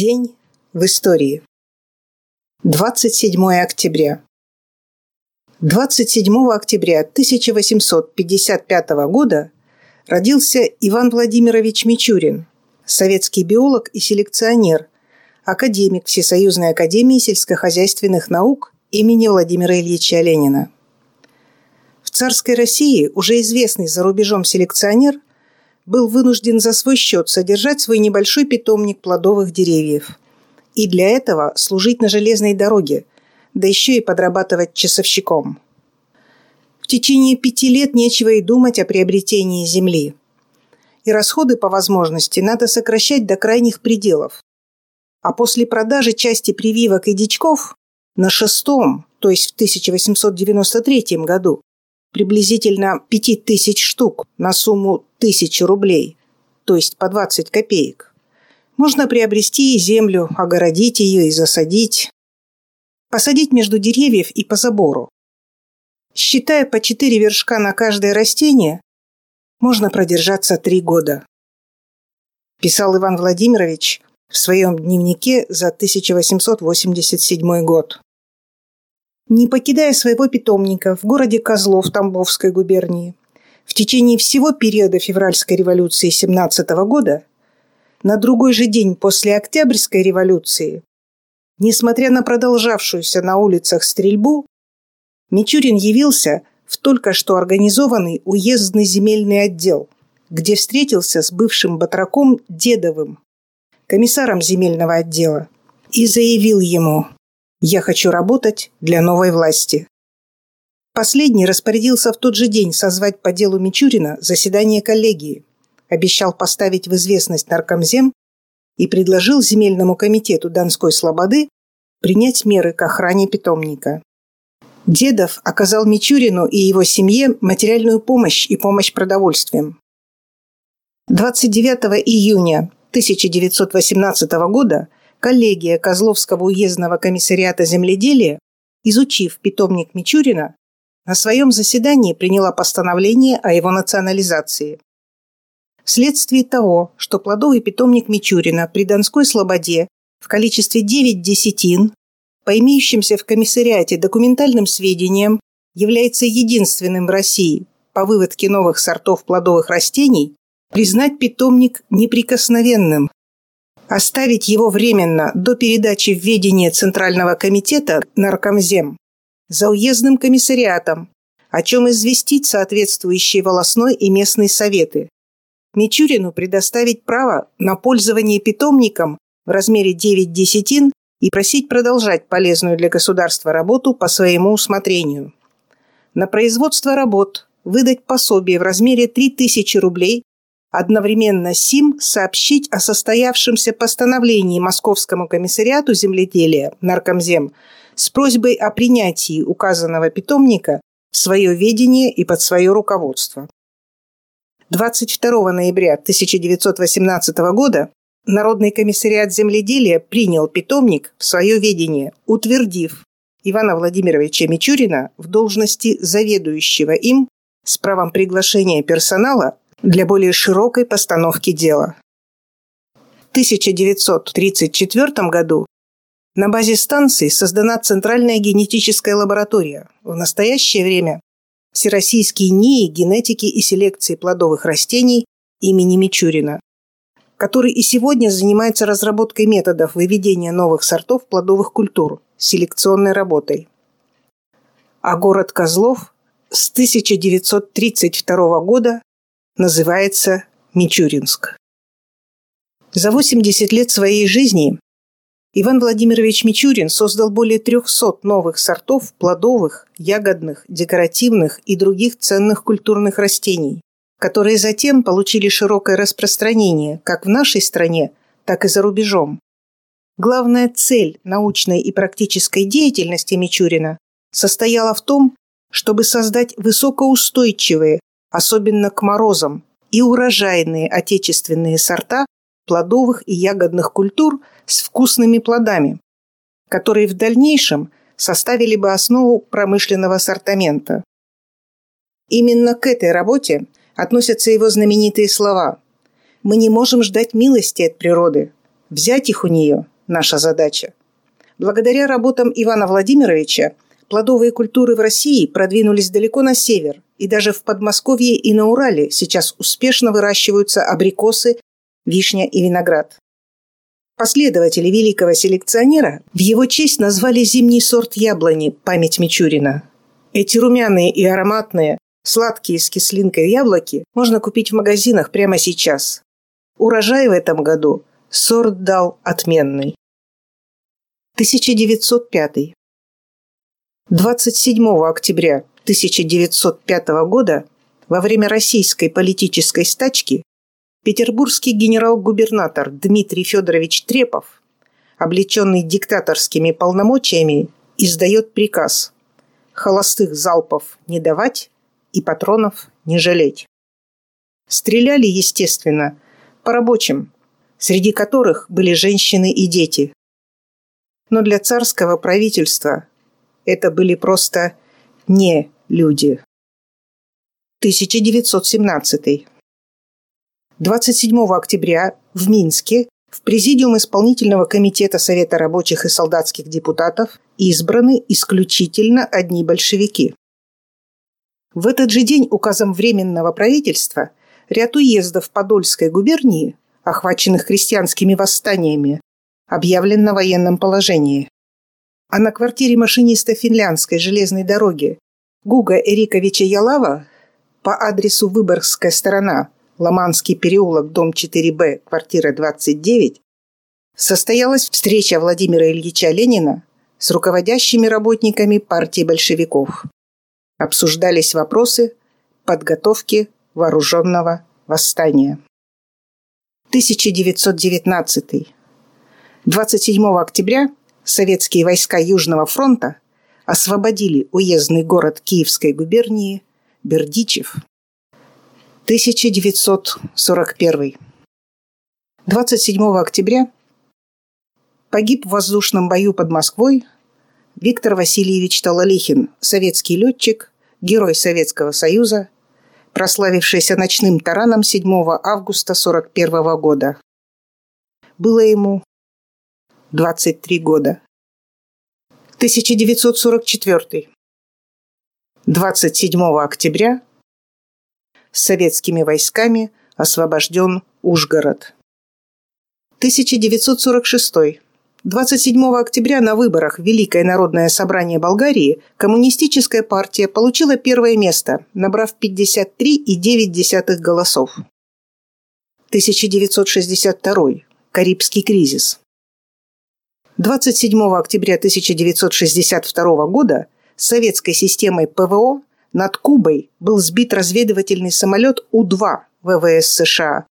День в истории. 27 октября. 27 октября 1855 года родился Иван Владимирович Мичурин, советский биолог и селекционер, академик Всесоюзной академии сельскохозяйственных наук имени Владимира Ильича Ленина. В царской России уже известный за рубежом селекционер – был вынужден за свой счет содержать свой небольшой питомник плодовых деревьев. И для этого служить на железной дороге, да еще и подрабатывать часовщиком. В течение пяти лет нечего и думать о приобретении земли. И расходы по возможности надо сокращать до крайних пределов. А после продажи части прививок и дичков на шестом, то есть в 1893 году, приблизительно 5000 штук на сумму 1000 рублей, то есть по 20 копеек. Можно приобрести землю, огородить ее и засадить. Посадить между деревьев и по забору. Считая по 4 вершка на каждое растение, можно продержаться 3 года. Писал Иван Владимирович в своем дневнике за 1887 год. Не покидая своего питомника в городе Козлов Тамбовской губернии, в течение всего периода февральской революции 17 года, на другой же день после Октябрьской революции, несмотря на продолжавшуюся на улицах стрельбу, Мичурин явился в только что организованный уездный земельный отдел, где встретился с бывшим батраком Дедовым, комиссаром земельного отдела, и заявил ему «Я хочу работать для новой власти». Последний распорядился в тот же день созвать по делу Мичурина заседание коллегии, обещал поставить в известность наркомзем и предложил земельному комитету Донской Слободы принять меры к охране питомника. Дедов оказал Мичурину и его семье материальную помощь и помощь продовольствием. 29 июня 1918 года коллегия Козловского уездного комиссариата земледелия, изучив питомник Мичурина, на своем заседании приняла постановление о его национализации. Вследствие того, что плодовый питомник Мичурина при Донской Слободе в количестве 9 десятин, по имеющимся в комиссариате документальным сведениям, является единственным в России по выводке новых сортов плодовых растений, признать питомник неприкосновенным оставить его временно до передачи в Центрального комитета Наркомзем за уездным комиссариатом, о чем известить соответствующие волосной и местные советы. Мичурину предоставить право на пользование питомником в размере 9 десятин и просить продолжать полезную для государства работу по своему усмотрению. На производство работ выдать пособие в размере 3000 рублей Одновременно СИМ сообщить о состоявшемся постановлении Московскому комиссариату земледелия Наркомзем с просьбой о принятии указанного питомника в свое ведение и под свое руководство. 22 ноября 1918 года Народный комиссариат земледелия принял питомник в свое ведение, утвердив Ивана Владимировича Мичурина в должности заведующего им с правом приглашения персонала для более широкой постановки дела. В 1934 году на базе станции создана Центральная генетическая лаборатория. В настоящее время Всероссийский НИИ генетики и селекции плодовых растений имени Мичурина, который и сегодня занимается разработкой методов выведения новых сортов плодовых культур селекционной работой. А город Козлов с 1932 года называется Мичуринск. За 80 лет своей жизни Иван Владимирович Мичурин создал более 300 новых сортов плодовых, ягодных, декоративных и других ценных культурных растений, которые затем получили широкое распространение как в нашей стране, так и за рубежом. Главная цель научной и практической деятельности Мичурина состояла в том, чтобы создать высокоустойчивые, особенно к морозам, и урожайные отечественные сорта плодовых и ягодных культур с вкусными плодами, которые в дальнейшем составили бы основу промышленного ассортимента. Именно к этой работе относятся его знаменитые слова «Мы не можем ждать милости от природы. Взять их у нее – наша задача. Благодаря работам Ивана Владимировича плодовые культуры в России продвинулись далеко на север, и даже в Подмосковье и на Урале сейчас успешно выращиваются абрикосы, вишня и виноград. Последователи великого селекционера в его честь назвали зимний сорт яблони «Память Мичурина». Эти румяные и ароматные, сладкие с кислинкой яблоки можно купить в магазинах прямо сейчас. Урожай в этом году сорт дал отменный. 1905. 27 октября 1905 года во время российской политической стачки петербургский генерал-губернатор Дмитрий Федорович Трепов, облеченный диктаторскими полномочиями, издает приказ холостых залпов не давать и патронов не жалеть. Стреляли, естественно, по рабочим, среди которых были женщины и дети. Но для царского правительства это были просто не люди. 1917. 27 октября в Минске в Президиум Исполнительного комитета Совета рабочих и солдатских депутатов избраны исключительно одни большевики. В этот же день указом Временного правительства ряд уездов Подольской губернии, охваченных крестьянскими восстаниями, объявлен на военном положении а на квартире машиниста финляндской железной дороги Гуга Эриковича Ялава по адресу Выборгская сторона, Ломанский переулок, дом 4Б, квартира 29, состоялась встреча Владимира Ильича Ленина с руководящими работниками партии большевиков. Обсуждались вопросы подготовки вооруженного восстания. 1919. 27 октября советские войска Южного фронта освободили уездный город Киевской губернии Бердичев. 1941. 27 октября погиб в воздушном бою под Москвой Виктор Васильевич Талалихин, советский летчик, герой Советского Союза, прославившийся ночным тараном 7 августа 1941 года. Было ему 23 года. 1944. 27 октября советскими войсками освобожден Ужгород. 1946. 27 октября на выборах в Великое народное собрание Болгарии коммунистическая партия получила первое место, набрав 53,9 голосов. 1962. Карибский кризис. 27 октября 1962 года советской системой ПВО над Кубой был сбит разведывательный самолет У-2 ВВС США.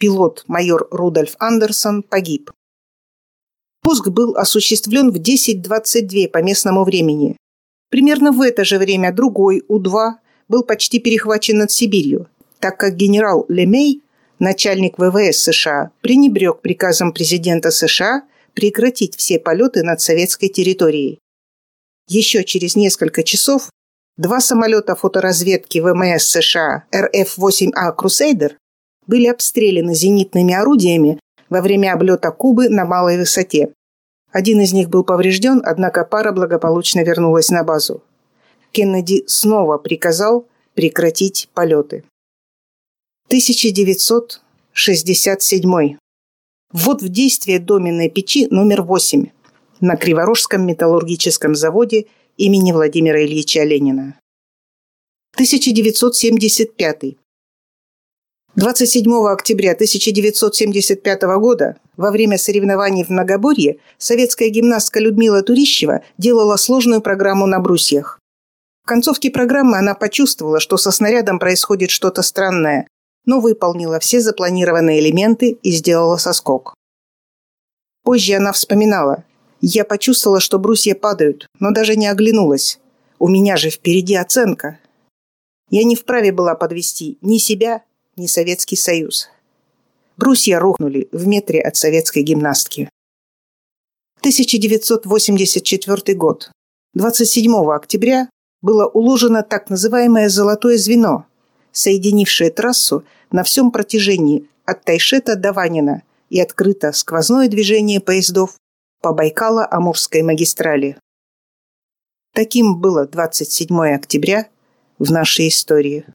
Пилот майор Рудольф Андерсон погиб. Пуск был осуществлен в 10.22 по местному времени. Примерно в это же время другой У-2 был почти перехвачен над Сибирью, так как генерал Лемей, начальник ВВС США, пренебрег приказом президента США прекратить все полеты над советской территорией. Еще через несколько часов два самолета фоторазведки ВМС США РФ-8А «Крусейдер» были обстреляны зенитными орудиями во время облета Кубы на малой высоте. Один из них был поврежден, однако пара благополучно вернулась на базу. Кеннеди снова приказал прекратить полеты. 1967. Ввод в действие доменной печи номер 8 на Криворожском металлургическом заводе имени Владимира Ильича Ленина. 1975. 27 октября 1975 года во время соревнований в многоборье советская гимнастка Людмила Турищева делала сложную программу на брусьях. В концовке программы она почувствовала, что со снарядом происходит что-то странное, но выполнила все запланированные элементы и сделала соскок. Позже она вспоминала. Я почувствовала, что брусья падают, но даже не оглянулась. У меня же впереди оценка. Я не вправе была подвести ни себя, ни Советский Союз. Брусья рухнули в метре от советской гимнастки. 1984 год. 27 октября было уложено так называемое «золотое звено», соединившее трассу на всем протяжении от Тайшета до Ванина и открыто сквозное движение поездов по Байкало-Амурской магистрали. Таким было 27 октября в нашей истории.